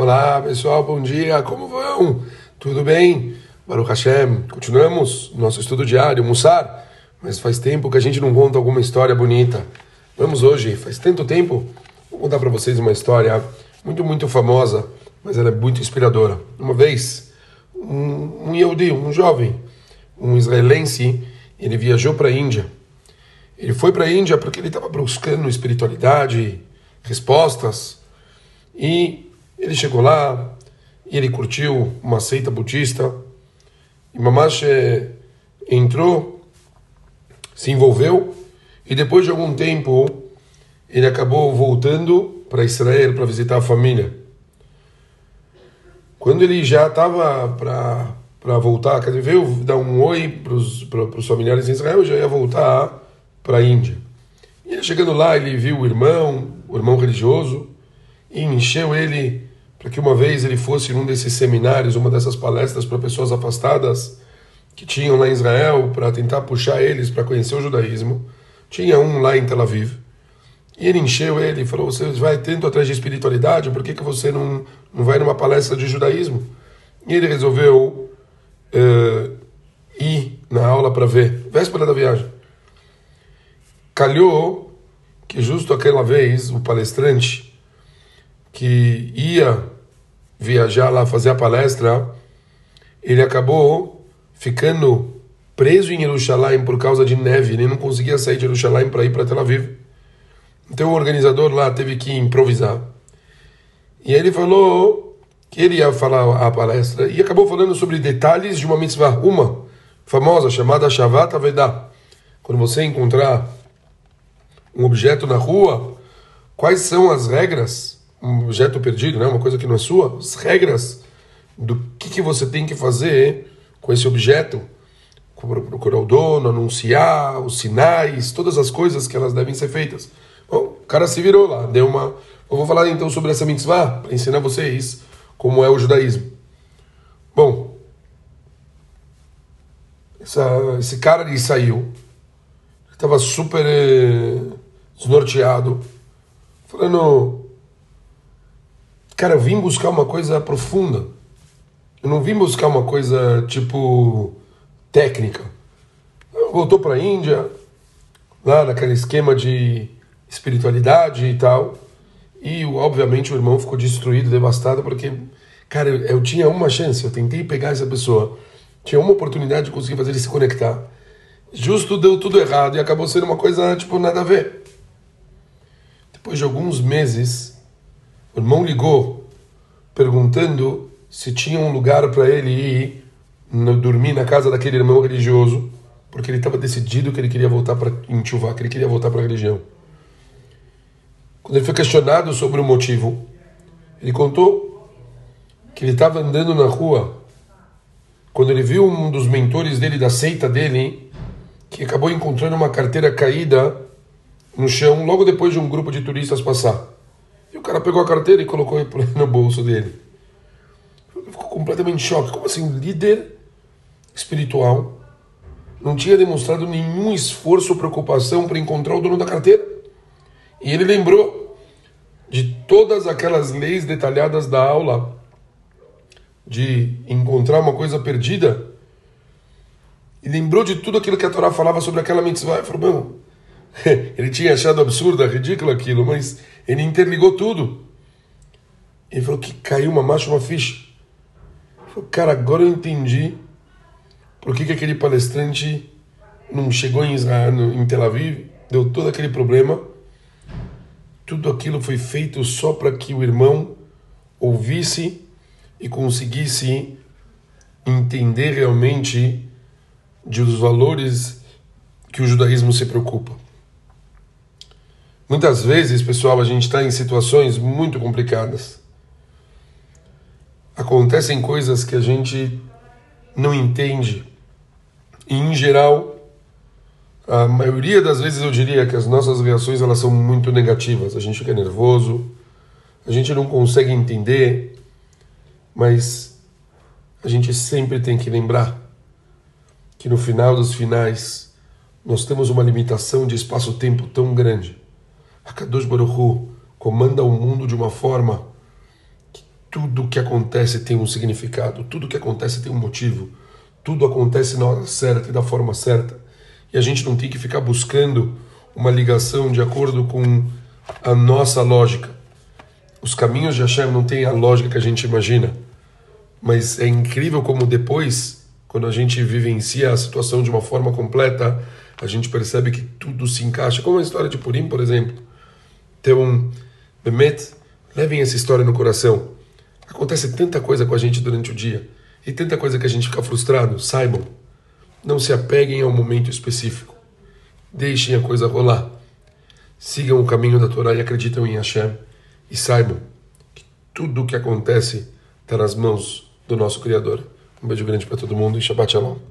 Olá pessoal, bom dia, como vão? Tudo bem? Baruch Hashem, continuamos nosso estudo diário, Mussar, mas faz tempo que a gente não conta alguma história bonita. Vamos hoje, faz tanto tempo, vou contar para vocês uma história muito, muito famosa, mas ela é muito inspiradora. Uma vez, um, um Yehudi, um jovem, um israelense, ele viajou para a Índia. Ele foi para a Índia porque ele estava buscando espiritualidade, respostas, e ele chegou lá e ele curtiu uma seita budista. E Mamash entrou, se envolveu e depois de algum tempo ele acabou voltando para Israel para visitar a família. Quando ele já estava para para voltar, quer dizer, veio dar um oi para os familiares em Israel, já ia voltar para a Índia. E chegando lá, ele viu o irmão, o irmão religioso, e encheu ele para que uma vez ele fosse num desses seminários, uma dessas palestras para pessoas afastadas que tinham lá em Israel, para tentar puxar eles para conhecer o judaísmo. Tinha um lá em Tel Aviv. E ele encheu ele e falou: Você vai tanto atrás de espiritualidade, por que, que você não, não vai numa palestra de judaísmo? E ele resolveu uh, ir na aula para ver, véspera da viagem. Calhou que justo aquela vez o palestrante que ia viajar lá fazer a palestra, ele acabou ficando preso em Jerusalém por causa de neve, ele não conseguia sair de Jerusalém para ir para Tel Aviv. Então o organizador lá teve que improvisar. E ele falou que ele ia falar a palestra e acabou falando sobre detalhes de uma mitzvah, uma famosa chamada Shavat Avedah. Quando você encontrar um objeto na rua, quais são as regras um objeto perdido, né? uma coisa que não é sua, as regras do que, que você tem que fazer com esse objeto, procurar o dono, anunciar, os sinais, todas as coisas que elas devem ser feitas. Bom, o cara se virou lá, deu uma. Eu vou falar então sobre essa mitzvah para ensinar vocês como é o judaísmo. Bom, essa, esse cara ele saiu, estava super eh, desnorteado, falando Cara, eu vim buscar uma coisa profunda. Eu não vim buscar uma coisa tipo técnica. Voltou para a Índia, lá naquele esquema de espiritualidade e tal. E obviamente o irmão ficou destruído, devastado, porque, cara, eu, eu tinha uma chance, eu tentei pegar essa pessoa, tinha uma oportunidade de conseguir fazer ele se conectar. Justo deu tudo errado e acabou sendo uma coisa, tipo, nada a ver. Depois de alguns meses, o irmão ligou perguntando se tinha um lugar para ele ir no, dormir na casa daquele irmão religioso, porque ele estava decidido que ele queria voltar para Intchuvá, que ele queria voltar para a religião. Quando ele foi questionado sobre o motivo, ele contou que ele estava andando na rua quando ele viu um dos mentores dele, da seita dele, que acabou encontrando uma carteira caída no chão logo depois de um grupo de turistas passar. O cara pegou a carteira e colocou no bolso dele. Ficou completamente em choque. Como assim? Líder espiritual não tinha demonstrado nenhum esforço ou preocupação para encontrar o dono da carteira. E ele lembrou de todas aquelas leis detalhadas da aula de encontrar uma coisa perdida. E lembrou de tudo aquilo que a Torá falava sobre aquela mitzvah. E falou, meu, ele tinha achado absurdo, ridículo aquilo, mas ele interligou tudo. Ele falou que caiu uma marcha, uma ficha. Ele falou, cara, agora eu entendi por que, que aquele palestrante não chegou em, Israel, em Tel Aviv, deu todo aquele problema. Tudo aquilo foi feito só para que o irmão ouvisse e conseguisse entender realmente de os valores que o judaísmo se preocupa. Muitas vezes, pessoal, a gente está em situações muito complicadas. Acontecem coisas que a gente não entende. E, em geral, a maioria das vezes eu diria que as nossas reações elas são muito negativas. A gente fica nervoso, a gente não consegue entender, mas a gente sempre tem que lembrar que no final dos finais nós temos uma limitação de espaço-tempo tão grande a Kadosh Baruch Hu comanda o mundo de uma forma que tudo que acontece tem um significado, tudo que acontece tem um motivo, tudo acontece na hora certa e da forma certa. E a gente não tem que ficar buscando uma ligação de acordo com a nossa lógica. Os caminhos de Hashem não têm a lógica que a gente imagina, mas é incrível como depois, quando a gente vivencia a situação de uma forma completa, a gente percebe que tudo se encaixa. Como a história de Purim, por exemplo. Então, Bemet, levem essa história no coração. Acontece tanta coisa com a gente durante o dia e tanta coisa que a gente fica frustrado. Saibam, não se apeguem ao momento específico. Deixem a coisa rolar. Sigam o caminho da Torá e acreditam em Hashem. E saibam que tudo o que acontece está nas mãos do nosso Criador. Um beijo grande para todo mundo e Shabbat Shalom.